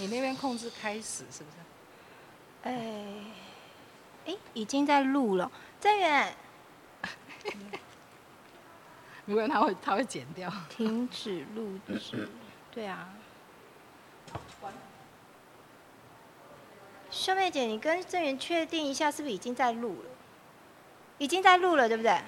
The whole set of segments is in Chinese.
你那边控制开始是不是？哎，哎，已经在录了。郑远，如果他会他会剪掉。停止录制。对啊。秀妹姐，你跟郑源确定一下，是不是已经在录了？已经在录了，对不对？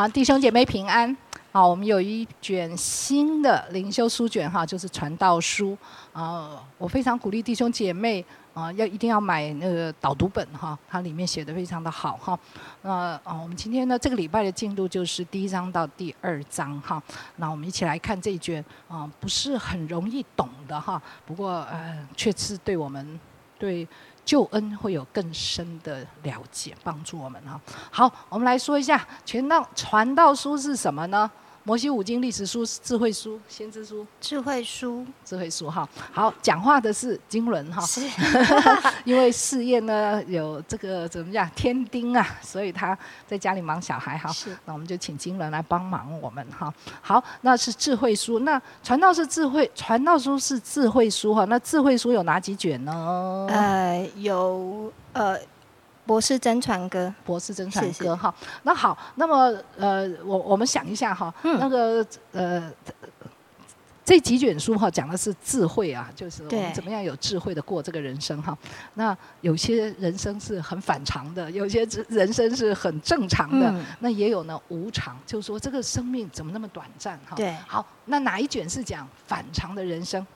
啊，弟兄姐妹平安。好，我们有一卷新的灵修书卷哈，就是传道书。啊，我非常鼓励弟兄姐妹啊，要一定要买那个导读本哈，它里面写的非常的好哈。那啊，我们今天呢，这个礼拜的进度就是第一章到第二章哈。那我们一起来看这一卷啊，不是很容易懂的哈，不过呃，却是对我们对。救恩会有更深的了解，帮助我们啊。好，我们来说一下全道传道书是什么呢？摩西五经、历史书、智慧书、先知书、智慧书、智慧书哈。好，讲话的是经纶哈。是。因为事业呢有这个怎么样天丁啊，所以他在家里忙小孩哈。是。那我们就请经纶来帮忙我们哈。好，那是智慧书。那传道是智慧，传道书是智慧书哈。那智慧书有哪几卷呢？呃，有呃。博士真传哥，博士真传哥哈。那好，那么呃，我我们想一下哈，那个呃，这几卷书哈，讲的是智慧啊，就是我们怎么样有智慧的过这个人生哈。那有些人生是很反常的，有些人生是很正常的，那也有呢无常，就是说这个生命怎么那么短暂哈。对。好，那哪一卷是讲反常的人生？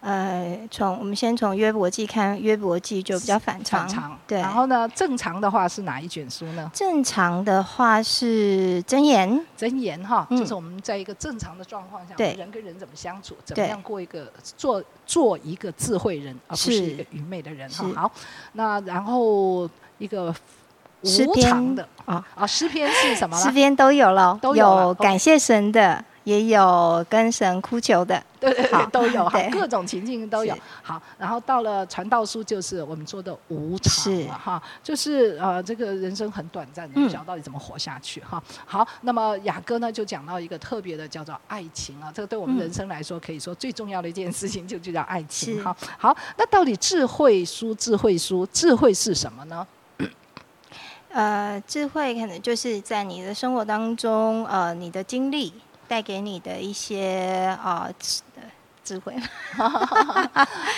呃，从我们先从约伯记看，约伯记就比较反常，对。然后呢，正常的话是哪一卷书呢？正常的话是箴言，箴言哈，就是我们在一个正常的状况下，人跟人怎么相处，怎么样过一个做做一个智慧人，而不是一个愚昧的人哈。好，那然后一个无常的。啊啊，诗篇是什么？诗篇都有了，都有感谢神的。也有跟神哭求的，对对对，都有哈，各种情境都有。好，然后到了传道书，就是我们说的无常哈，就是呃，这个人生很短暂，不晓得到底怎么活下去哈。好，那么雅哥呢，就讲到一个特别的，叫做爱情啊，这个对我们人生来说，可以说最重要的一件事情，就就叫爱情哈。好，那到底智慧书、智慧书、智慧是什么呢？呃，智慧可能就是在你的生活当中，呃，你的经历。带给你的一些啊智智慧，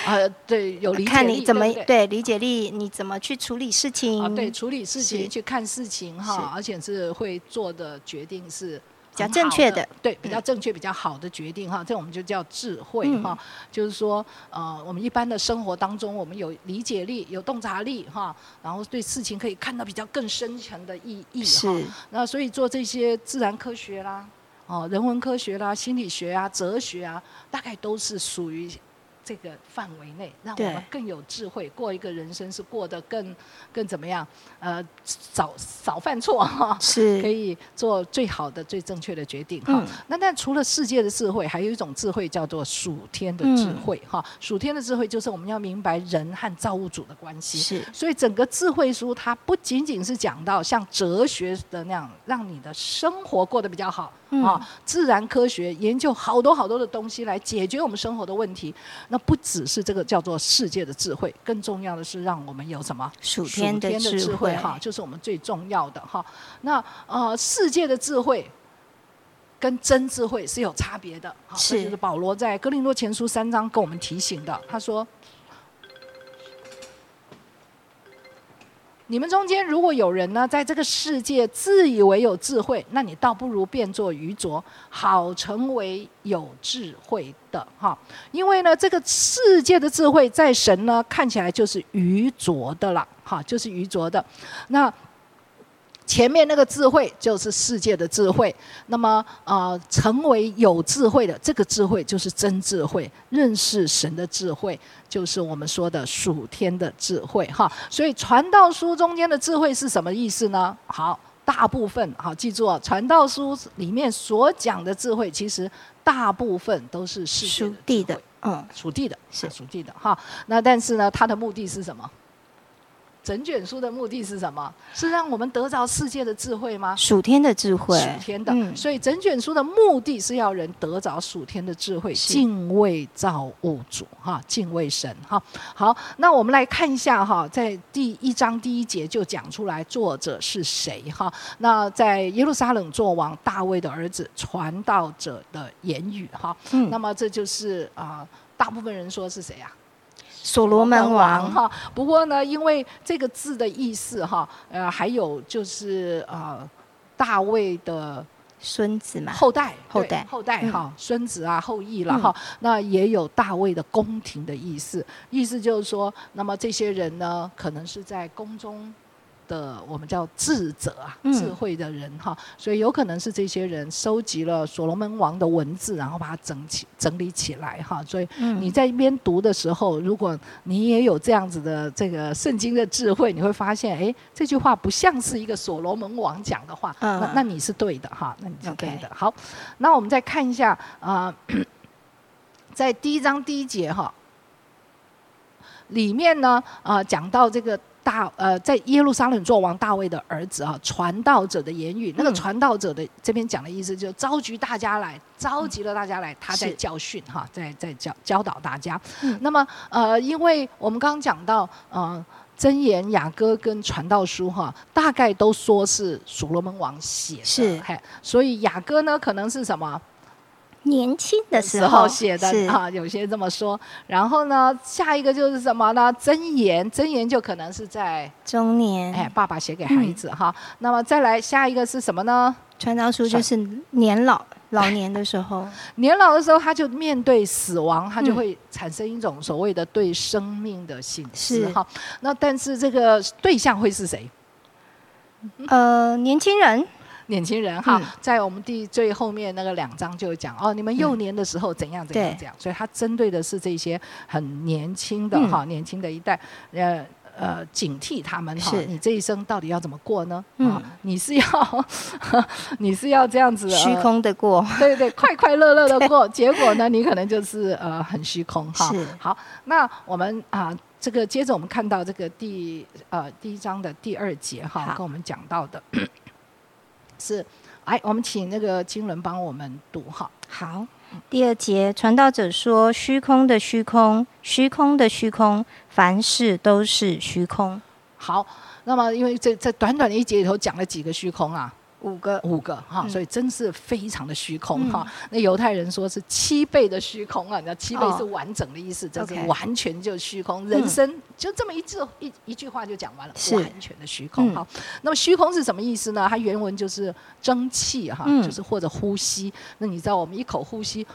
呃，对，有理解看你怎么对理解力，你怎么去处理事情？对，处理事情，去看事情哈，而且是会做的决定是比较正确的，对，比较正确、比较好的决定哈，这我们就叫智慧哈。就是说，呃，我们一般的生活当中，我们有理解力、有洞察力哈，然后对事情可以看到比较更深层的意义哈。那所以做这些自然科学啦。哦，人文科学啦、心理学啊、哲学啊，大概都是属于。这个范围内，让我们更有智慧，过一个人生是过得更更怎么样？呃，少少犯错哈，是可以做最好的、最正确的决定哈。那但除了世界的智慧，还有一种智慧叫做属天的智慧哈。属天的智慧就是我们要明白人和造物主的关系。是，所以整个智慧书它不仅仅是讲到像哲学的那样，让你的生活过得比较好啊。自然科学研究好多好多的东西来解决我们生活的问题。那不只是这个叫做世界的智慧，更重要的是让我们有什么属天的智慧哈，就是我们最重要的哈。那呃，世界的智慧跟真智慧是有差别的，这就是保罗在哥林多前书三章跟我们提醒的。他说。你们中间如果有人呢，在这个世界自以为有智慧，那你倒不如变作愚拙，好成为有智慧的哈。因为呢，这个世界的智慧在神呢看起来就是愚拙的了，哈，就是愚拙的。那。前面那个智慧就是世界的智慧，那么呃，成为有智慧的这个智慧就是真智慧，认识神的智慧就是我们说的属天的智慧哈。所以传道书中间的智慧是什么意思呢？好。大部分好记住哦，《传道书》里面所讲的智慧，其实大部分都是世界属地的，嗯，属地的是属地的哈。那但是呢，它的目的是什么？整卷书的目的是什么？是让我们得着世界的智慧吗？属天的智慧，属天的，嗯所以整卷书的目的是要人得着属天的智慧，敬畏造物主哈，敬畏神哈。好，那我们来看一下哈，在第一章第一节就讲出来作者是谁哈。那在耶路撒冷作王大卫的儿子传道者的言语哈。嗯那么这就是啊、大部分人说是谁啊？所罗门王，哈。不过呢，因为这个字的意思哈，呃，还有就是呃，大卫的孙子嘛，后代，对后代后代嗯哈，孙子啊，后裔了嗯哈。那也有大卫的宫廷的意思，意思就是说，那么这些人呢，可能是在宫中。的我们叫智者啊，嗯智慧的人哈，所以有可能是这些人收集了所罗门王的文字，然后把它整起整理起来哈。所以嗯你在一边读的时候，如果你也有这样子的这个圣经的智慧，你会发现，哎，这句话不像是一个所罗门王讲的话，嗯那那你是对的哈，那你是对的。好，那我们再看一下啊、在第一章第一节哈，里面呢啊、讲到这个。大呃，在耶路撒冷做王大卫的儿子啊，传道者的言语，那个嗯传道者的这边讲的意思，就是召集大家来，召集了大家来，他在教训哈，在在教教导大家。嗯那么呃，因为我们刚刚讲到呃，箴言、雅歌跟传道书哈，大概都说是所罗门王写的，是嘿，所以雅歌呢可能是什么？年轻的时时候候写的是啊，有些这么说。然后呢，下一个就是什么呢？箴言，箴言就可能是在中年，哎爸爸写给孩子哈。那么再来下一个是什么呢？传道书就是年老老年的时候，年老的时候，他就面对死亡，他就嗯会产生一种所谓的对生命的醒思是哈。那但是这个对象会是谁？呃，年轻人，年轻人哈，嗯在我们第最后面那个两章就有讲哦，你们幼年的时候怎样怎样对。怎样，所以他针对的是这些很年轻的嗯。哈，年轻的一代，呃。呃，警惕他们哈，你这一生到底要怎么过呢？嗯。啊，你是要 你是要这样子虚，呃空的过，对对，快快乐乐的过，结果呢，你可能就是呃很虚空哈。是。好，那我们啊、这个接着我们看到这个第呃第一章的第二节哈，跟我们讲到的是，哎，我们请那个经纶帮我们读哈。好，第二节，传道者说：“虚空的虚空，虚空的虚空，凡事都是虚空。好，那么因为这这短短的一节里头讲了几个虚空啊？”五个，五个哈，嗯所以真是非常的虚空嗯哈。那犹太人说是七倍的虚空啊，你知道七倍哦是完整的意思，这是完全就虚空，人生就这么一字一一句话就讲完了，是完全的虚空嗯哈。那么虚空是什么意思呢？它原文就是蒸汽哈，嗯就是或者呼吸。那你知道我们一口呼吸，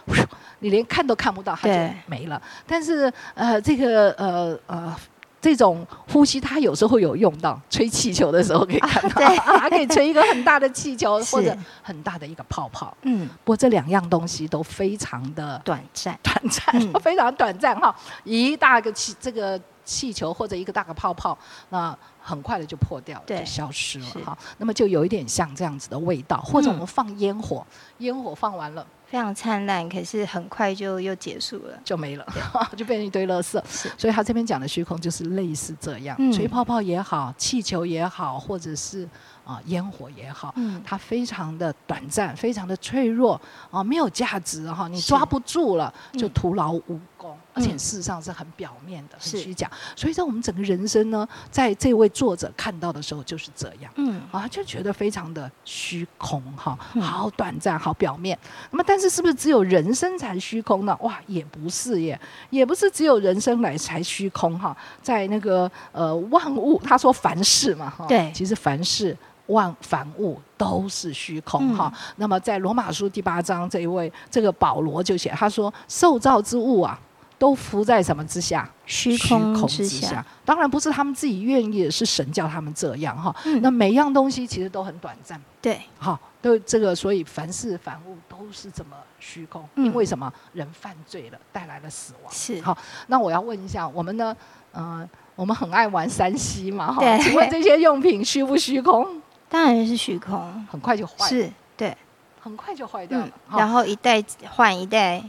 你连看都看不到，它就没了。但是呃，这个呃呃。这种呼吸，它有时候会有用到，吹气球的时候可以看到，对。它可以吹一个很大的气球，或者很大的一个泡泡。嗯，不过这两样东西都非常的短暂，短暂，嗯。非常短暂哈。一大个气这个气球或者一个大个泡泡，那很快的就破掉了，就消失了哈。那么就有一点像这样子的味道，或者嗯。我们放烟火，烟火放完了非常灿烂，可是很快就又结束了。就没了，就变成一堆垃圾。所以他这边讲的虚空就是类似这样，嗯吹泡泡也好，气球也好，或者是啊、烟火也好，嗯，它非常的短暂，非常的脆弱啊，没有价值哈，你抓不住了，就嗯徒劳无功，而且嗯事实上是很表面的，很是虚假。所以在我们整个人生呢，在这位作者看到的时候就是这样。嗯，啊，就觉得非常的虚空哈，嗯好短暂，好表面。那么，但是是不是只有人生才虚空呢？哇，也不是耶，也不是只有人生来才虚空哈。在那个呃万物，他说凡事嘛哈，对其实凡事。万凡物都是虚空嗯哈。那么在罗马书第八章，这一位这个保罗就写，他说受造之物啊，都伏在什么之下？虚空之下，当然不是他们自己愿意，是神叫他们这样哈。嗯那每样东西其实都很短暂，对，好，都这个，所以凡事凡物都是这么虚空，嗯因为什么？人犯罪了，带来了死亡。是好，那我要问一下，我们呢？呃，我们很爱玩山西嘛，哈，对请问这些用品虚不虚空？当然是虚空，很快就坏，是对，很快就坏掉了。然后一代换一代，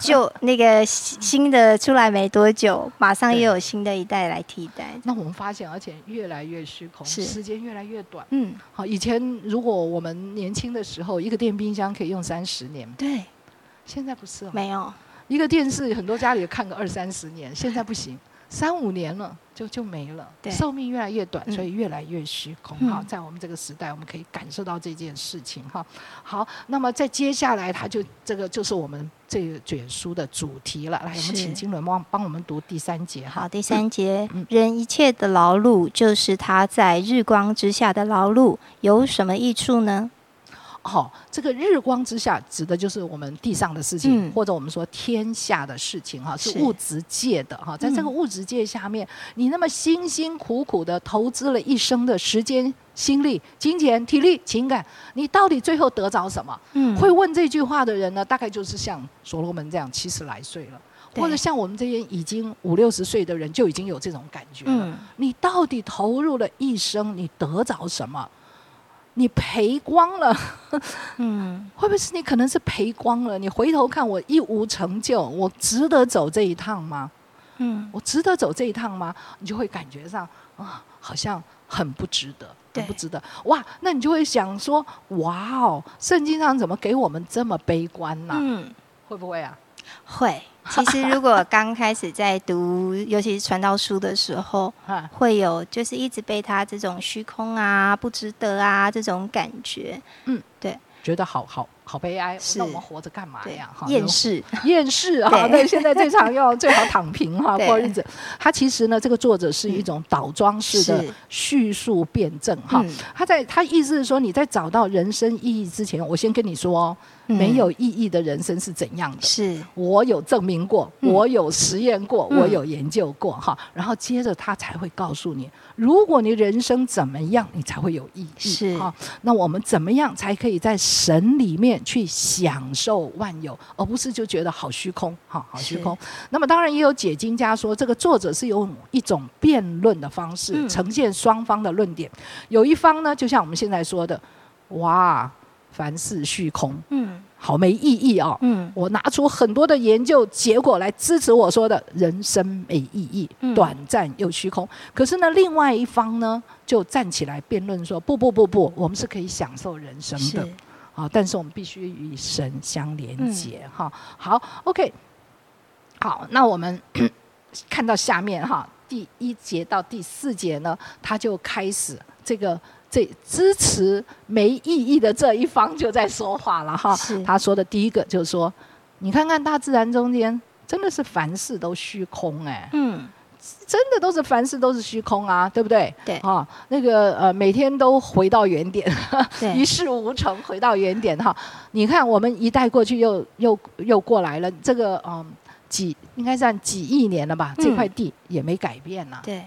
就那 个新的出来没多久，马上又有新的一代来替代。那我们发现，而且越来越虚空，是。时间越来越短。嗯，好，以前如果我们年轻的时候，一个电冰箱可以用三十年，对，现在不是哦，没有。一个电视，很多家里看个二三十年，现在不行，三五年了就就没了。寿命越来越短，所以越来越虚空。哈，在我们这个时代，我们可以感受到这件事情。哈，好，那么在接下来，他就这个就是我们这卷书的主题了。来，我们请金轮帮帮我们读第三节。好，第三节，人一切的劳碌，就是他在日光之下的劳碌，有什么益处呢？好，这个日光之下指的就是我们地上的事情，或者我们说天下的事情，哈，是物质界的哈。在这个物质界下面，你那么辛辛苦苦的投资了一生的时间、心力、金钱、体力、情感，你到底最后得着什么？嗯，会问这句话的人呢，大概就是像所罗门这样七十来岁了，或者像我们这些已经五六十岁的人就已经有这种感觉了。你到底投入了一生，你得着什么？你赔光了，嗯，会不会是你可能是赔光了？你回头看，我一无成就，我值得走这一趟吗？嗯，我值得走这一趟吗？你就会感觉上啊，好像很不值得，很不值得。哇，那你就会想说，哇哦，圣经上怎么给我们这么悲观呢？嗯，会不会啊？会。其实，如果刚开始在读，尤其是传道书的时候，会有就是一直被他这种虚空啊、不值得啊这种感觉，嗯，对，觉得好好。好悲哀，那我们活着干嘛呀？哈，厌世，厌世哈。对现在最常用，最好躺平哈，过日子。他其实呢，这个作者是一种倒装式的叙述辩证哈。他在他意思是说，你在找到人生意义之前，我先跟你说，没有意义的人生是怎样的？是我有证明过，我有实验过，我有研究过哈。然后接着他才会告诉你，如果你人生怎么样，你才会有意义。是哈。那我们怎么样才可以在神里面？去享受万有，而不是就觉得好虚空，哈，好虚空。那么当然也有解经家说，这个作者是用一种辩论的方式呈现双方的论点。有一方呢，就像我们现在说的，哇，凡事虚空，嗯，好没意义哦，嗯，我拿出很多的研究结果来支持我说的人生没意义，短暂又虚空。可是呢，另外一方呢，就站起来辩论说，不不不不，我们是可以享受人生的。啊！但是我们必须与神相连接，哈。好，OK。好，那我们 看到下面哈，第一节到第四节呢，他就开始这个这支持没意义的这一方就在说话了哈。他说的第一个就是说，你看看大自然中间，真的是凡事都虚空哎。嗯。真的都是凡事都是虚空啊，对不对？对啊，那个呃，每天都回到原点，一事无成，回到原点哈。你看，我们一代过去，又又又过来了，这个嗯，几应该算几亿年了吧？这块地也没改变呐。对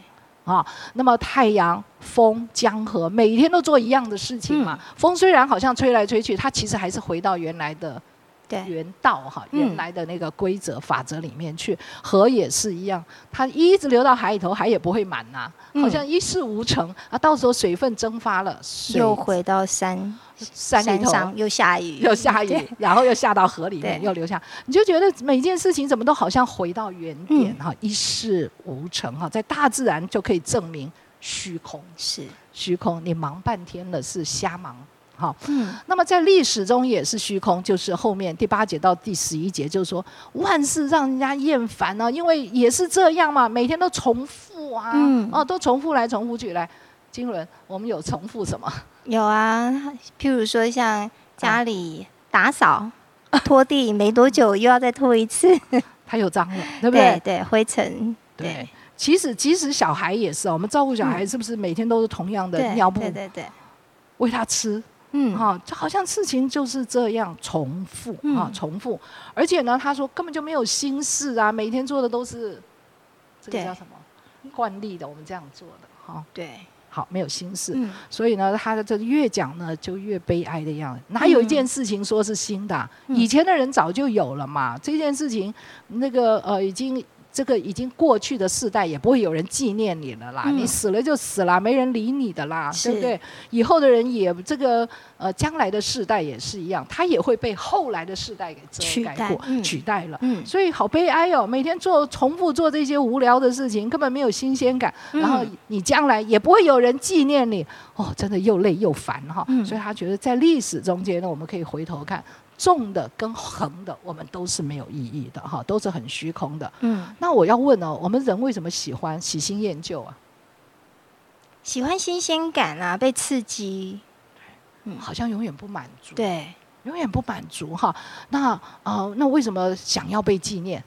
啊，那么太阳、风、江河，每天都做一样的事情嘛。风虽然好像吹来吹去，它其实还是回到原来的。原道哈，原来的那个规则法则里面去，河也是一样，它一直流到海里头，海也不会满呐，好像一事无成啊。到时候水分蒸发了，又回到山山里头，又下雨，又下雨，然后又下到河里面，又流下，你就觉得每件事情怎么都好像回到原点哈，一事无成哈，在大自然就可以证明虚空。是。虚空，你忙半天了是瞎忙。好，嗯，那么在历史中也是虚空，就是后面第八节到第十一节，就是说万事让人家厌烦呢，因为也是这样嘛，每天都重复啊，嗯，哦，都重复来重复去来。金轮，我们有重复什么？有啊，譬如说像家里打扫、拖地，没多久又要再拖一次，它又脏了，对不对？对，灰尘。对，其实即使小孩也是，我们照顾小孩是不是每天都是同样的尿布？对对对，喂他吃。嗯，哈，就好像事情就是这样重复啊，重复，而且呢，他说根本就没有心事啊，每天做的都是这个叫什么？惯例的，我们这样做的哈。对，好，没有心事，所以呢，他的这个越讲呢，就越悲哀的样子。哪有一件事情说是新的？以前的人早就有了嘛。这件事情，那个呃，已经这个已经过去的世代也不会有人纪念你了啦，你死了就死了，没人理你的啦，对不对？以后的人也这个呃，将来的世代也是一样，他也会被后来的世代给遮盖过、取代了。嗯，所以好悲哀哦，每天做重复做这些无聊的事情，根本没有新鲜感，然后你将来也不会有人纪念你，哦，真的又累又烦哈。所以他觉得在历史中间呢，我们可以回头看。纵的跟横的，我们都是没有意义的哈，都是很虚空的。嗯，那我要问哦，我们人为什么喜欢喜新厌旧啊？喜欢新鲜感啊，被刺激。嗯，好像永远不满足。对，永远不满足哈。那呃，那为什么想要被纪念？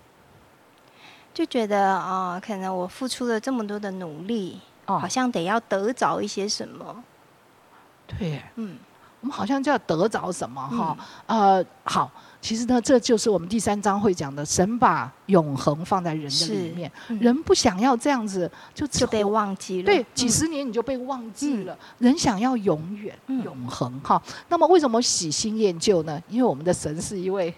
就觉得啊，可能我付出了这么多的努力，哦，好像得要得着一些什么。对，嗯。我们好像就要得着什么哈？呃，好，其实呢，这就是我们第三章会讲的，神把永恒放在人的里面，人不想要这样子，就就被忘记了。对，几十年你就被忘记了。人想要永远、永恒哈。那么为什么喜新厌旧呢？因为我们的神是一位。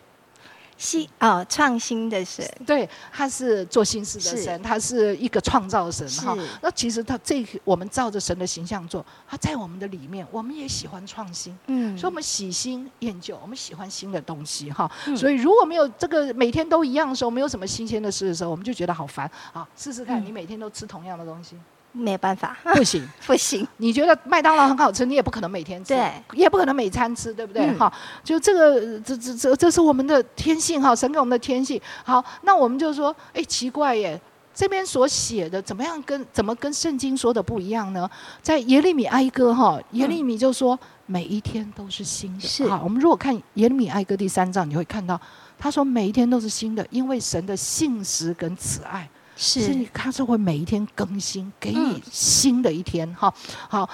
新哦，创新的神，对，他是做新事的神，他是一个创造神哈。那其实他这我们照着神的形象做，他在我们的里面，我们也喜欢创新，嗯，所以我们喜新厌旧，我们喜欢新的东西哈。所以如果没有这个每天都一样的时候，没有什么新鲜的事的时候，我们就觉得好烦啊。试试看，你每天都吃同样的东西。没有办法，不行，不行。你觉得麦当劳很好吃，你也不可能每天吃，对，也不可能每餐吃，对不对？哈，就这个，这这这，这是我们的天性哈，神给我们的天性。好，那我们就说，哎，奇怪耶，这边所写的怎么样跟怎么跟圣经说的不一样呢？在耶利米哀歌哈，耶利米就说每一天都是新的。是，好，我们如果看耶利米哀歌第三章，你会看到他说每一天都是新的，因为神的信实跟慈爱。是，他是会每一天更新，给你新的一天哈。好，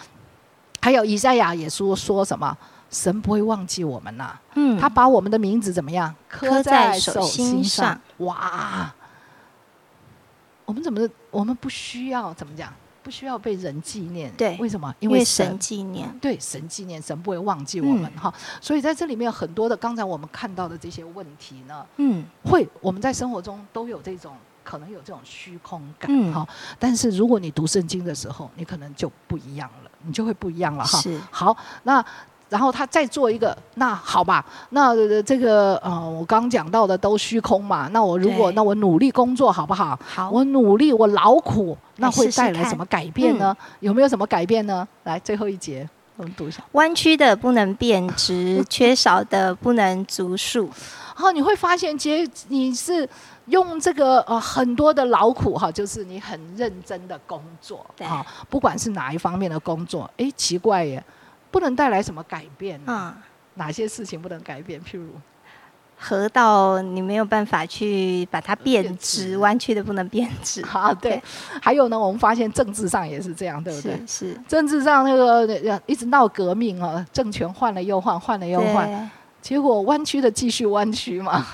还有以赛亚也说说什么，神不会忘记我们呐。嗯，他把我们的名字怎么样刻在手心上？哇，我们怎么我们不需要怎么讲？不需要被人纪念？对，为什么？因为神纪念。对，神纪念，神不会忘记我们哈。所以在这里面很多的刚才我们看到的这些问题呢，嗯，会我们在生活中都有这种。可能有这种虚空感哈，但是如果你读圣经的时候，你可能就不一样了，你就会不一样了哈。是好，那然后他再做一个，那好吧，那这个呃，我刚讲到的都虚空嘛，那我如果那我努力工作好不好？好，我努力，我劳苦，那会带来什么改变呢？有没有什么改变呢？来，最后一节我们读一下：弯曲的不能变直，缺少的不能足数。然后你会发现，其实你是。用这个呃很多的劳苦哈，就是你很认真的工作啊，不管是哪一方面的工作，哎，奇怪耶，不能带来什么改变啊？哪些事情不能改变？譬如，河道你没有办法去把它变直，弯曲的不能变直 啊。对，还有呢，我们发现政治上也是这样，对不对？是政治上那个一直闹革命啊，政权换了又换，换了又换。结果弯曲的继续弯曲嘛，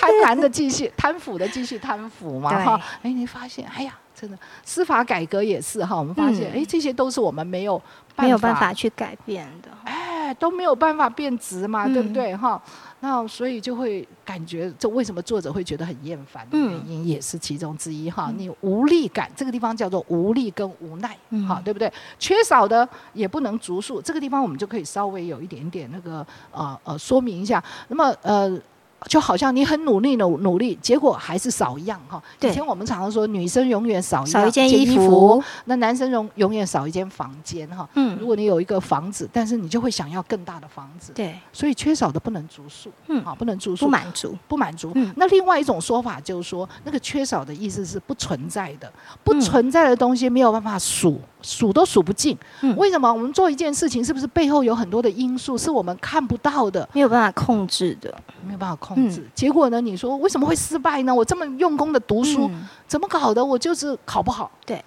贪婪的继续贪腐的继续贪腐嘛，哈，哎，你发现，哎呀，真的司法改革也是哈，我们发现，哎，这些都是我们没有没有办法去改变的，哎，都没有办法变直嘛，对不对哈？那所以就会感觉，这为什么作者会觉得很厌烦的原因，也是其中之一哈。你无力感，这个地方叫做无力跟无奈，哈，对不对？缺少的也不能足数，这个地方我们就可以稍微有一点点那个呃呃说明一下。那么呃。就好像你很努力的努力，结果还是少一样哈。以前我们常常说，女生永远少少一件衣服，那男生永永远少一间房间哈。嗯，如果你有一个房子，但是你就会想要更大的房子。对，所以缺少的不能足数。嗯，好，不能足数，不满足，不满足。嗯，那另外一种说法就是说，那个缺少的意思是不存在的，不存在的东西没有办法数。数都数不尽，为什么？我们做一件事情，是不是背后有很多的因素是我们看不到的，没有办法控制的，没有办法控制。结果呢？你说为什么会失败呢？我这么用功的读书，怎么搞的？我就是考不好。对，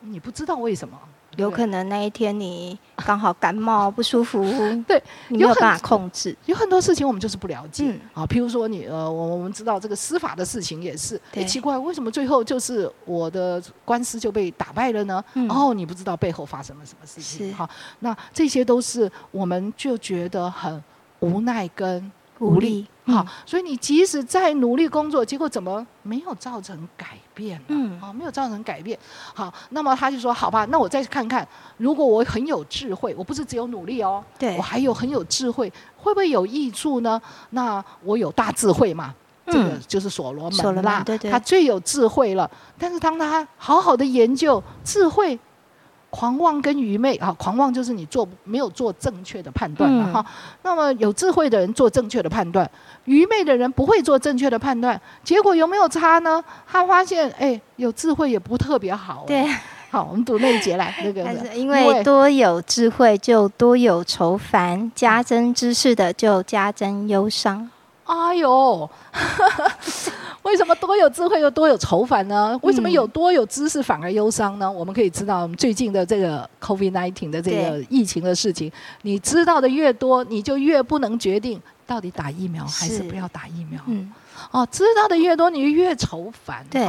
你不知道为什么。有可能那一天你刚好感冒不舒服，对，你没有办法控制。有很多事情我们就是不了解啊，譬如说你呃，我我们知道这个司法的事情也是，哎，奇怪，为什么最后就是我的官司就被打败了呢？然后你不知道背后发生了什么事情，哈，那这些都是我们就觉得很无奈跟无力。好，所以你即使再努力工作，结果怎么没有造成改变？嗯，啊，没有造成改变。好，那么他就说：“好吧，那我再看看，如果我很有智慧，我不是只有努力哦，对我还有很有智慧，会不会有益处呢？那我有大智慧嘛？这个就是所罗门啦，对对，他最有智慧了。但是当他好好的研究智慧。”狂妄跟愚昧啊，狂妄就是你做没有做正确的判断了哈。那么有智慧的人做正确的判断，愚昧的人不会做正确的判断。结果有没有差呢？他发现，哎，有智慧也不特别好。对，好，我们读那一节来，那个。因为多有智慧就多有愁烦，加增知识的就加增忧伤。哎呦。为什么多有智慧又多有愁烦呢？为什么有多有知识反而忧伤呢？我们可以知道最近的这个 COVID-19 的这个疫情的事情，你知道的越多，你就越不能决定到底打疫苗还是不要打疫苗。嗯，哦，知道的越多，你就越愁烦。对。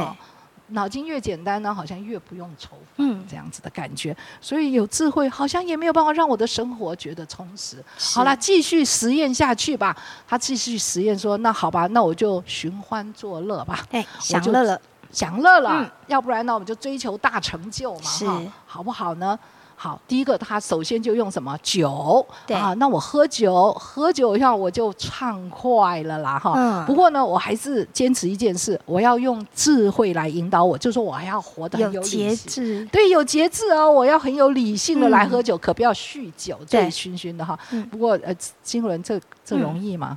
脑筋越简单呢，好像越不用愁烦，这样子的感觉。所以有智慧，好像也没有办法让我的生活觉得充实。好了，继续实验下去吧。他继续实验说：“那好吧，那我就寻欢作乐吧。”哎，享乐了，享乐了。要不然呢，我们就追求大成就嘛，哈，好不好呢？好，第一个他首先就用什么酒啊？那我喝酒，喝酒像我就畅快了啦，哈。嗯。不过呢，我还是坚持一件事，我要用智慧来引导我，就是说我还要活得有节制。对，有节制哦，我要很有理性的来喝酒，可不要酗酒，醉醺醺的哈。嗯。不过呃，金轮这这容易吗？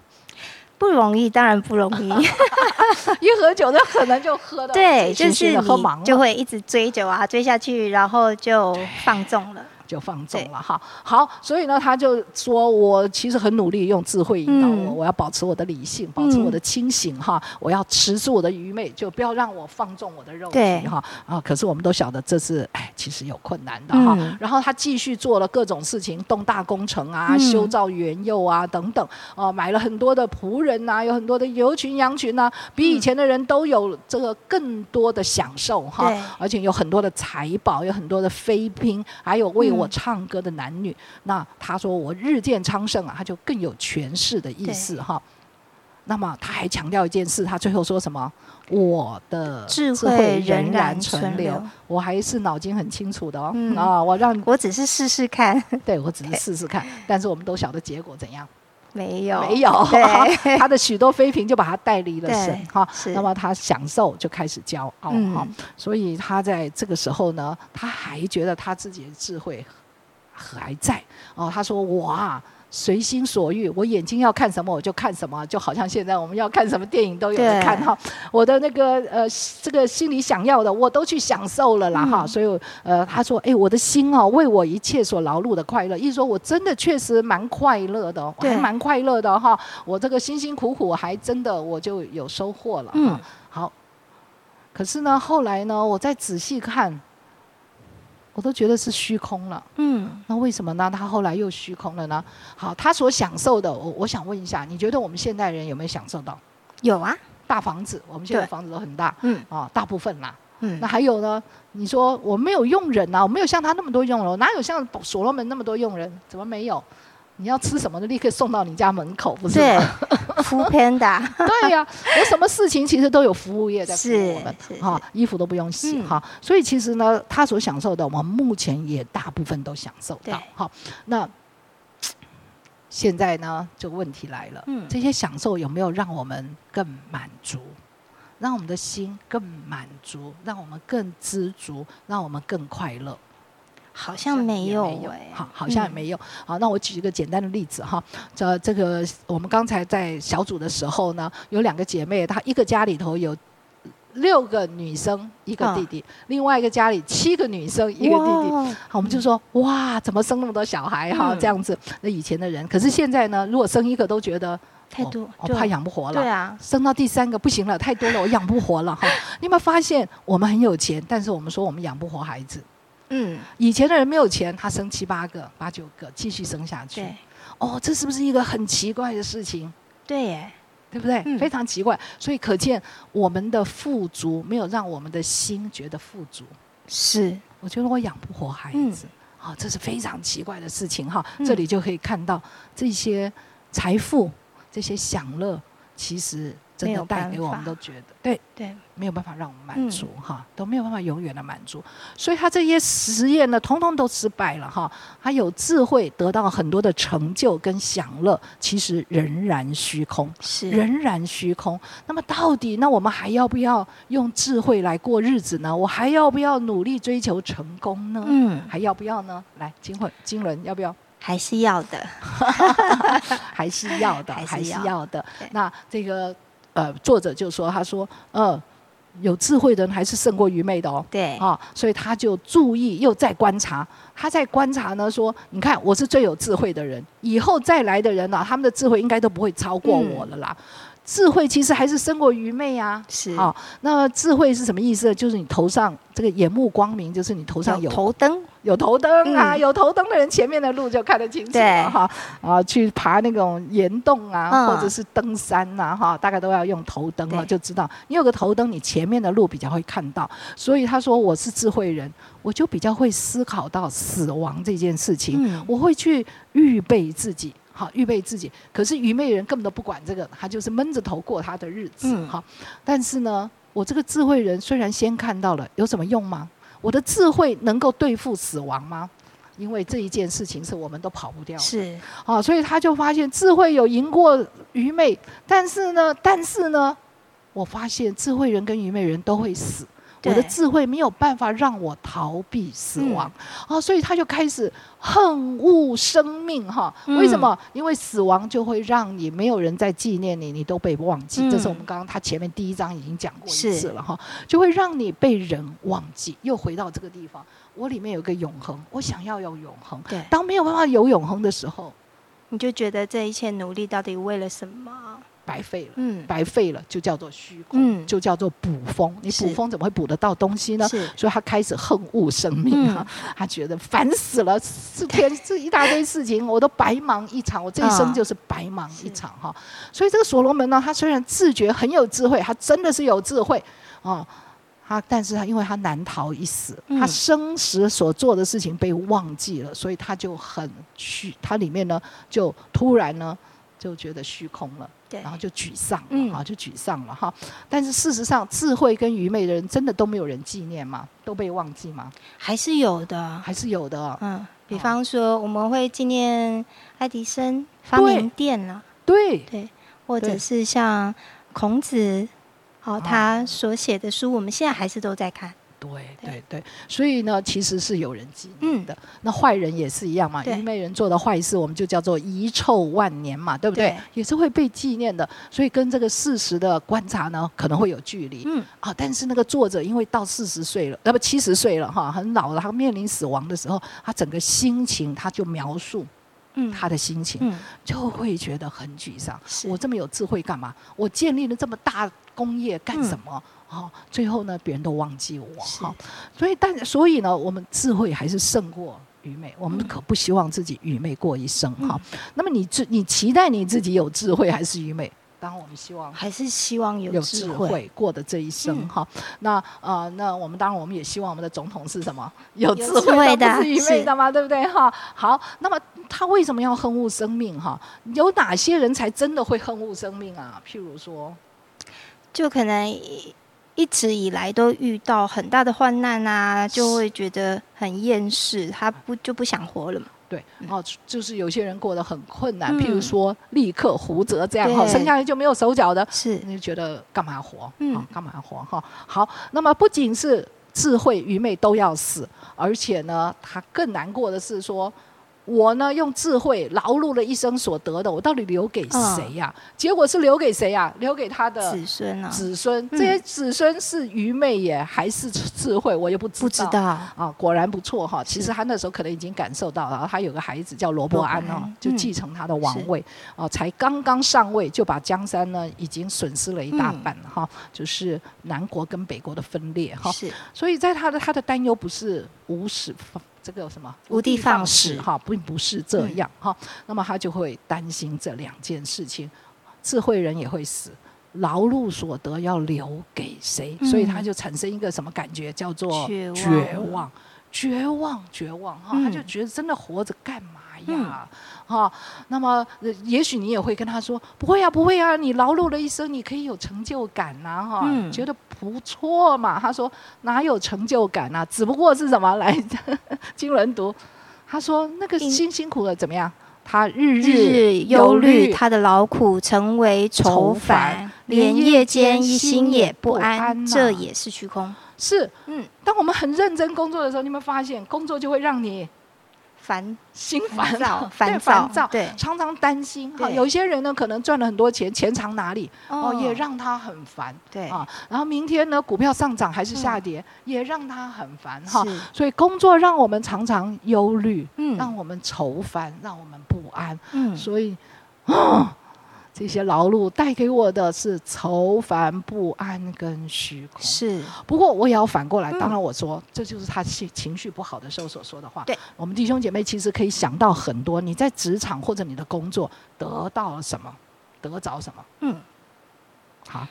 不容易，当然不容易。一喝酒就可能就喝到对，就是你就会一直追酒啊，追下去，然后就放纵了。就放纵了哈，好，所以呢，他就说我其实很努力用智慧引导我，我要保持我的理性，保持我的清醒哈，我要持住我的愚昧，就不要让我放纵我的肉体哈。啊！可是我们都晓得这是哎，其实有困难的哈。然后他继续做了各种事情，动大工程啊，修造园囿啊等等哦，买了很多的仆人呐，有很多的牛群羊群呐，比以前的人都有这个更多的享受哈，而且有很多的财宝，有很多的妃嫔，还有为。我唱歌的男女，那他说我日渐昌盛啊，他就更有权势的意思哈。那么他还强调一件事，他最后说什么？我的智慧仍然存留，我还是脑筋很清楚的哦。啊，我让我只是试试看，对我只是试试看，但是我们都晓得结果怎样。没有，没有，他的许多妃嫔就把他带离了神哈。那么他享受就开始骄傲哈。所以他在这个时候呢，他还觉得他自己的智慧还在哦。他说：“哇。”随心所欲，我眼睛要看什么我就看什么，就好像现在我们要看什么电影都有的看哈。我的那个呃，这个心里想要的我都去享受了啦哈。所以呃，他说，哎，我的心哦，为我一切所劳碌的快乐，意思说我真的确实蛮快乐的，还蛮快乐的哈。我这个辛辛苦苦还真的我就有收获了。嗯，好。可是呢，后来呢，我再仔细看。我都觉得是虚空了，嗯，那为什么呢？他后来又虚空了呢？好，他所享受的，我我想问一下，你觉得我们现代人有没有享受到？有啊，大房子，我们现在房子都很大，嗯，啊，大部分啦，嗯，那还有呢？你说我没有佣人呐，我没有像他那么多佣人，哪有像所罗门那么多佣人？怎么没有？你要吃什么，就立刻送到你家门口，不是吗？服偏的。对呀，有什么事情其实都有服务业在服务我们，哈，衣服都不用洗哈。所以其实呢，他所享受的，我们目前也大部分都享受到。好，那现在呢，就问题来了，这些享受有没有让我们更满足，让我们的心更满足，让我们更知足，让我们更快乐？好像没有哎，好，好像也没有。好，那我举一个简单的例子哈。这这个我们刚才在小组的时候呢，有两个姐妹，她一个家里头有六个女生，一个弟弟；另外一个家里七个女生，一个弟弟。好，我们就说哇，怎么生那么多小孩哈？这样子，那以前的人，可是现在呢，如果生一个都觉得太多，我怕养不活了。对啊，生到第三个不行了，太多了，我养不活了哈。你有没有发现，我们很有钱，但是我们说我们养不活孩子。嗯，以前的人没有钱，他生七八个、八九个，继续生下去。对，哦，这是不是一个很奇怪的事情？对，耶，对不对？非常奇怪。所以可见我们的富足没有让我们的心觉得富足。是，我觉得我养不活孩子，啊，这是非常奇怪的事情哈。这里就可以看到这些财富这些享乐，其实。真的带给我们都觉得，对对，没有办法让我们满足哈，都没有办法永远的满足，所以他这些实验呢，通通都失败了哈。他有智慧，得到很多的成就跟享乐，其实仍然虚空，是仍然虚空。那么到底，那我们还要不要用智慧来过日子呢？我还要不要努力追求成功呢？嗯，还要不要呢？来，金慧、金轮，要不要？还是要的，还是要的，还是要的。那这个。呃，作者就说：“他说，呃，有智慧的人还是胜过愚昧的哦。对，啊，所以他就注意，又在观察。他在观察呢，说，你看，我是最有智慧的人，以后再来的人呢，他们的智慧应该都不会超过我了啦。”智慧其实还是胜过愚昧啊！是好，那智慧是什么意思？就是你头上这个眼目光明，就是你头上有头灯，有头灯啊，有头灯的人前面的路就看得清楚了哈。啊，去爬那种岩洞啊，或者是登山呐，哈，大概都要用头灯了，就知道你有个头灯，你前面的路比较会看到。所以他说我是智慧人，我就比较会思考到死亡这件事情，我会去预备自己。好，预备自己。可是愚昧人根本都不管这个，他就是闷着头过他的日子。好，但是呢，我这个智慧人虽然先看到了，有什么用吗？我的智慧能够对付死亡吗？因为这一件事情是我们都跑不掉。是，啊，所以他就发现智慧有赢过愚昧，但是呢，但是呢，我发现智慧人跟愚昧人都会死。我的智慧没有办法让我逃避死亡啊，所以他就开始恨恶生命哈。为什么？因为死亡就会让你没有人在纪念你，你都被忘记。这是我们刚刚他前面第一章已经讲过一次了哈，就会让你被人忘记。又回到这个地方，我里面有个永恒，我想要有永恒。对，当没有办法有永恒的时候，你就觉得这一切努力到底为了什么？白费了，嗯，白费了，就叫做虚空，就叫做补风。你补风怎么会补得到东西呢？所以他开始恨恶生命啊，他觉得烦死了，这天 这一大堆事情，我都白忙一场，我这一生就是白忙一场哈。所以这个所罗门呢，他虽然自觉很有智慧，他真的是有智慧啊，他但是他因为他难逃一死，他生时所做的事情被忘记了，所以他就很虚，他里面呢就突然呢。就觉得虚空了，然后就沮丧了，哈，就沮丧了哈。但是事实上，智慧跟愚昧的人真的都没有人纪念吗？都被忘记吗？还是有的，还是有的。嗯，比方说，我们会纪念爱迪生发明电了，对对，或者是像孔子，哦，他所写的书，我们现在还是都在看。对对对，所以呢，其实是有人纪念的。那坏人也是一样嘛，愚昧人做的坏事，我们就叫做遗臭万年嘛，对不对？也是会被纪念的。所以跟这个事实的观察呢，可能会有距离。嗯啊，但是那个作者因为到四十岁了，那不七十岁了哈，很老了，他面临死亡的时候，他整个心情他就描述，嗯，他的心情就会觉得很沮丧。我这么有智慧干嘛？我建立了这么大工业干什么？好，最后呢，别人都忘记我哈，所以但所以呢，我们智慧还是胜过愚昧，我们可不希望自己愚昧过一生哈。那么你智，你期待你自己有智慧还是愚昧？当然我们希望还是希望有智慧过的这一生哈。那呃，那我们当然我们也希望我们的总统是什么？有智慧的，不是愚昧的嘛，对不对哈？好，那么他为什么要恨恶生命哈？有哪些人才真的会恨恶生命啊？譬如说，就可能。一直以来都遇到很大的患难啊，就会觉得很厌世，他不就不想活了嘛？对，哦，就是有些人过得很困难，譬如说立刻胡折这样哈，生下来就没有手脚的，是，你就觉得干嘛活？嗯，干嘛活？哈，好，那么不仅是智慧愚昧都要死，而且呢，他更难过的是说。我呢，用智慧劳碌了一生所得的，我到底留给谁呀？结果是留给谁呀？留给他的子孙啊！子孙，这些子孙是愚昧耶，还是智慧？我也不知道。不知道啊，果然不错哈。其实他那时候可能已经感受到了，他有个孩子叫罗伯安哦，就继承他的王位哦，才刚刚上位就把江山呢已经损失了一大半哈，就是南国跟北国的分裂哈。是，所以在他的他的担忧不是无始。这个什么无的放矢哈，并不是这样哈。那么他就会担心这两件事情，智慧人也会死，劳碌所得要留给谁？所以他就产生一个什么感觉，叫做绝望。绝望，绝望哈，他就觉得真的活着干嘛呀？哈，那么也许你也会跟他说，不会啊，不会啊，你劳碌了一生，你可以有成就感呐，哈，觉得不错嘛。他说哪有成就感啊？只不过是什么来 经人读，他说那个辛辛苦的怎么样？他日日忧虑，他的劳苦成为愁烦，连夜间一心也不安，这也是虚空。是，嗯，当我们很认真工作的时候，你有没有发现，工作就会让你烦心烦躁，烦躁，对，常常担心。哈，有些人呢，可能赚了很多钱，钱藏哪里？哦，也让他很烦。对啊，然后明天呢，股票上涨还是下跌，也让他很烦。哈，所以工作让我们常常忧虑，嗯，让我们愁烦，让我们不安。嗯，所以，啊。这些劳碌带给我的是愁烦不安跟虚空。是，不过我也要反过来，当然我说这就是他情情绪不好的时候所说的话。对，我们弟兄姐妹其实可以想到很多，你在职场或者你的工作得到了什么，得着什么。嗯，好，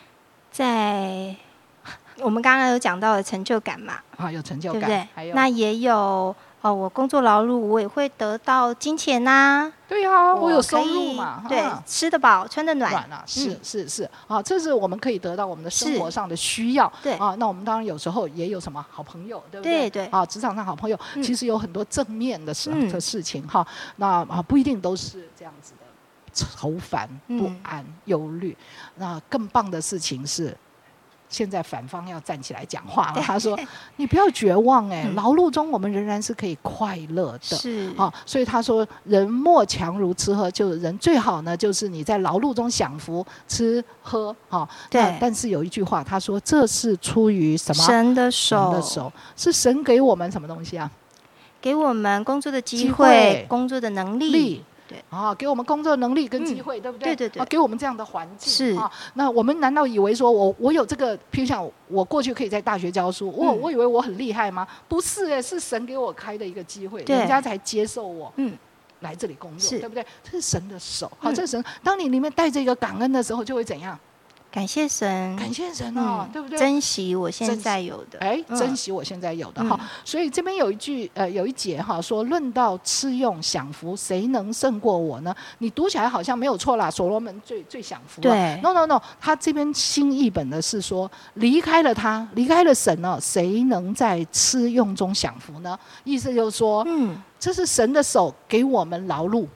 在 我们刚刚有讲到的成就感嘛？啊，有成就感，对不对？那也有。哦，我工作劳碌，我也会得到金钱呐。对呀，我有收入嘛。对，吃得饱，穿得暖。暖啊，是是是。啊，这是我们可以得到我们的生活上的需要。对啊，那我们当然有时候也有什么好朋友，对不对？对对。啊，职场上好朋友，其实有很多正面的事的事情哈。那啊，不一定都是这样子的愁烦、不安、忧虑。那更棒的事情是。现在反方要站起来讲话了。他说：“你不要绝望，哎，劳碌中我们仍然是可以快乐的。是啊，所以他说，人莫强如吃喝，就是人最好呢，就是你在劳碌中享福，吃喝啊。对。但是有一句话，他说这是出于什么？神的手，神的手是神给我们什么东西啊？给我们工作的机会，工作的能力。”对啊，给我们工作能力跟机会，对不对？对对对，啊，给我们这样的环境是啊。那我们难道以为说我我有这个，譬如像我过去可以在大学教书，我我以为我很厉害吗？不是哎，是神给我开的一个机会，人家才接受我，嗯，来这里工作，对不对？这是神的手，好，这是神。当你里面带着一个感恩的时候，就会怎样？感谢神，感谢神哦，对不对？珍惜我现在有的，哎，珍惜我现在有的哈。所以这边有一句，呃，有一节哈，说论到吃用享福，谁能胜过我呢？你读起来好像没有错啦，所罗门最最享福。对，no no no，他这边新译本的是说，离开了他，离开了神呢，谁能在吃用中享福呢？意思就是说，嗯，这是神的手给我们劳碌，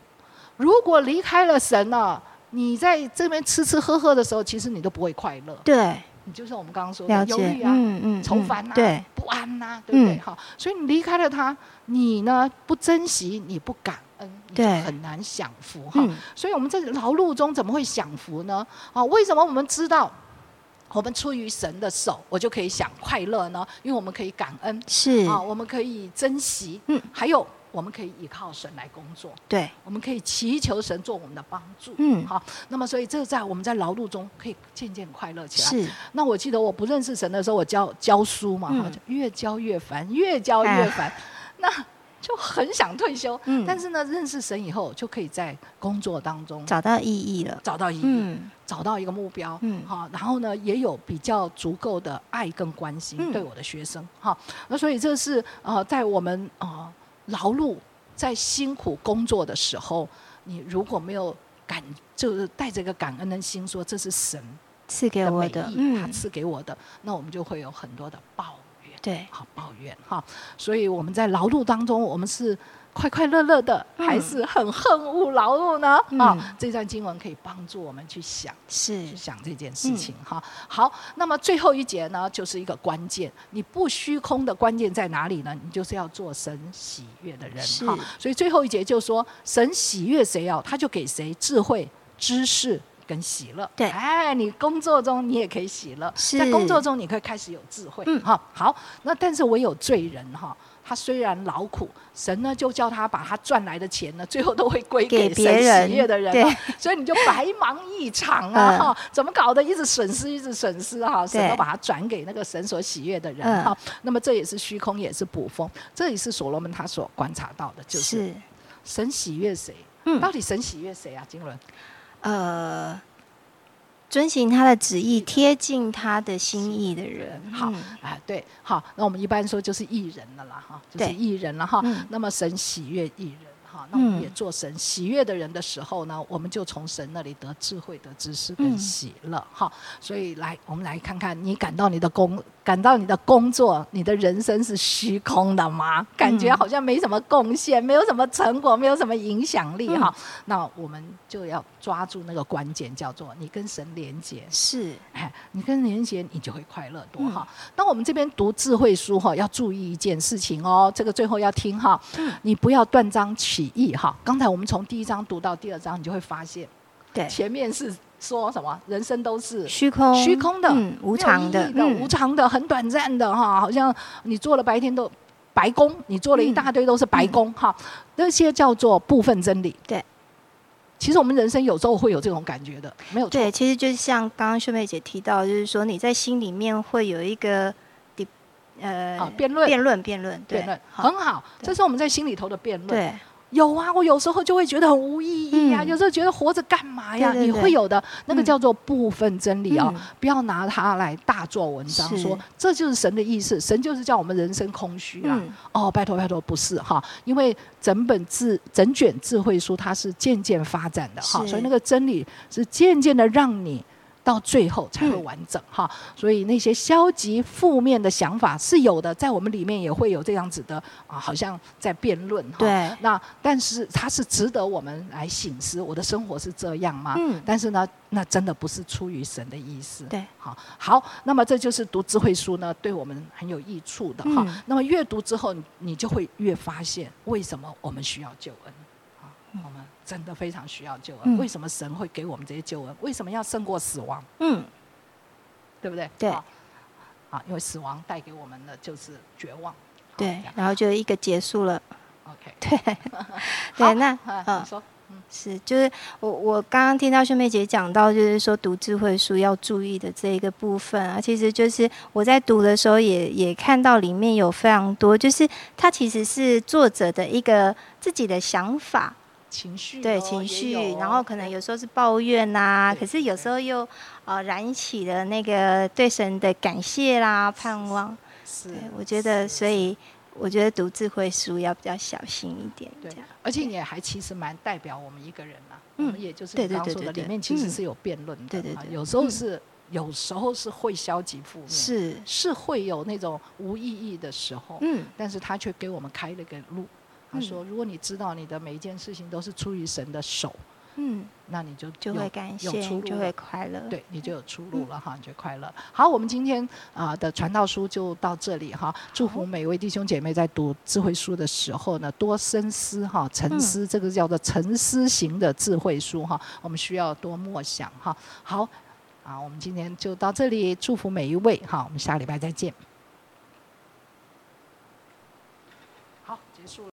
如果离开了神呢？你在这边吃吃喝喝的时候，其实你都不会快乐。对，你就像我们刚刚说的忧虑啊、嗯嗯愁烦呐、不安呐，对不对？好，所以你离开了他，你呢不珍惜，你不感恩，对，很难享福哈。所以我们在劳碌中怎么会享福呢？啊，为什么我们知道我们出于神的手，我就可以享快乐呢？因为我们可以感恩，是啊，我们可以珍惜，嗯，还有。我们可以依靠神来工作，对，我们可以祈求神做我们的帮助，嗯，好，那么所以这在我们在劳碌中可以渐渐快乐起来。是，那我记得我不认识神的时候，我教教书嘛，哈，越教越烦，越教越烦，那就很想退休。嗯，但是呢，认识神以后，就可以在工作当中找到意义了，找到意义，找到一个目标，嗯，好，然后呢，也有比较足够的爱跟关心对我的学生，哈，那所以这是呃，在我们啊。劳碌在辛苦工作的时候，你如果没有感，就是带着一个感恩的心，说这是神赐给我的，他赐给我的，那我们就会有很多的抱怨，对，好抱怨哈。所以我们在劳碌当中，我们是。快快乐乐的，还是很恨恶劳碌呢？啊，这段经文可以帮助我们去想，是去想这件事情哈。好，那么最后一节呢，就是一个关键，你不虚空的关键在哪里呢？你就是要做神喜悦的人哈。所以最后一节就说，神喜悦谁哦，他就给谁智慧、知识跟喜乐。对，哎，你工作中你也可以喜乐，在工作中你可以开始有智慧。嗯，哈，好，那但是唯有罪人哈。他虽然劳苦，神呢就叫他把他赚来的钱呢，最后都会归给神喜悦的人，所以你就白忙一场啊！哈，怎么搞的？一直损失，一直损失哈，神都把它转给那个神所喜悦的人哈。那么这也是虚空，也是捕风，这也是所罗门他所观察到的，就是神喜悦谁？嗯，到底神喜悦谁啊？金伦？呃，遵行他的旨意，贴近他的心意的人。好，啊，对，好，那我们一般说就是艺人了啦，哈，就是艺人了哈。那么神喜悦艺人。哈，那我们也做神喜悦的人的时候呢，我们就从神那里得智慧、得知识跟喜乐。哈，所以来，我们来看看，你感到你的工，感到你的工作，你的人生是虚空的吗？感觉好像没什么贡献，没有什么成果，没有什么影响力。哈，那我们就要抓住那个关键，叫做你跟神连接。是，哎，你跟连接，你就会快乐多哈。那我们这边读智慧书哈，要注意一件事情哦，这个最后要听哈，你不要断章取。义哈！刚才我们从第一章读到第二章，你就会发现，对，前面是说什么？人生都是虚空、虚空的、无常的、无常的、很短暂的哈！好像你做了白天都白工，你做了一大堆都是白工哈！那些叫做部分真理。对，其实我们人生有时候会有这种感觉的，没有错。对，其实就是像刚刚秀妹姐提到，就是说你在心里面会有一个。呃，辩论，辩论，辩论，辩论，很好。这是我们在心里头的辩论。对。有啊，我有时候就会觉得很无意义啊，有时候觉得活着干嘛呀？你会有的那个叫做部分真理啊，不要拿它来大做文章，说这就是神的意思，神就是叫我们人生空虚啊。哦，拜托拜托，不是哈，因为整本智整卷智慧书它是渐渐发展的哈，所以那个真理是渐渐的让你。到最后才会完整哈，所以那些消极负面的想法是有的，在我们里面也会有这样子的啊，好像在辩论哈。对。那但是它是值得我们来醒思，我的生活是这样吗？嗯。但是呢，那真的不是出于神的意思。对。好，好，那么这就是读智慧书呢，对我们很有益处的哈。那么阅读之后，你就会越发现为什么我们需要救恩。我们真的非常需要救恩。为什么神会给我们这些救恩？为什么要胜过死亡？嗯，对不对？对。啊，因为死亡带给我们的就是绝望。对，然后就一个结束了。OK。对。对，那嗯，说，嗯，是，就是我我刚刚听到秀妹姐讲到，就是说读智慧书要注意的这一个部分啊，其实就是我在读的时候也也看到里面有非常多，就是它其实是作者的一个自己的想法。情绪对情绪，然后可能有时候是抱怨呐，可是有时候又呃燃起了那个对神的感谢啦、盼望。是，我觉得，所以我觉得读智慧书要比较小心一点。对，而且也还其实蛮代表我们一个人嘛。嗯，也就是刚刚说的，里面其实是有辩论的。对对对，有时候是有时候是会消极负面，是是会有那种无意义的时候。嗯，但是他却给我们开了个路。他说：“如果你知道你的每一件事情都是出于神的手，嗯，那你就就会感谢，就会快乐。对，你就有出路了哈，你就快乐。好，我们今天啊的传道书就到这里哈。祝福每位弟兄姐妹在读智慧书的时候呢，多深思哈，沉思这个叫做沉思型的智慧书哈。我们需要多默想哈。好，啊，我们今天就到这里，祝福每一位哈。我们下礼拜再见。好，结束了。”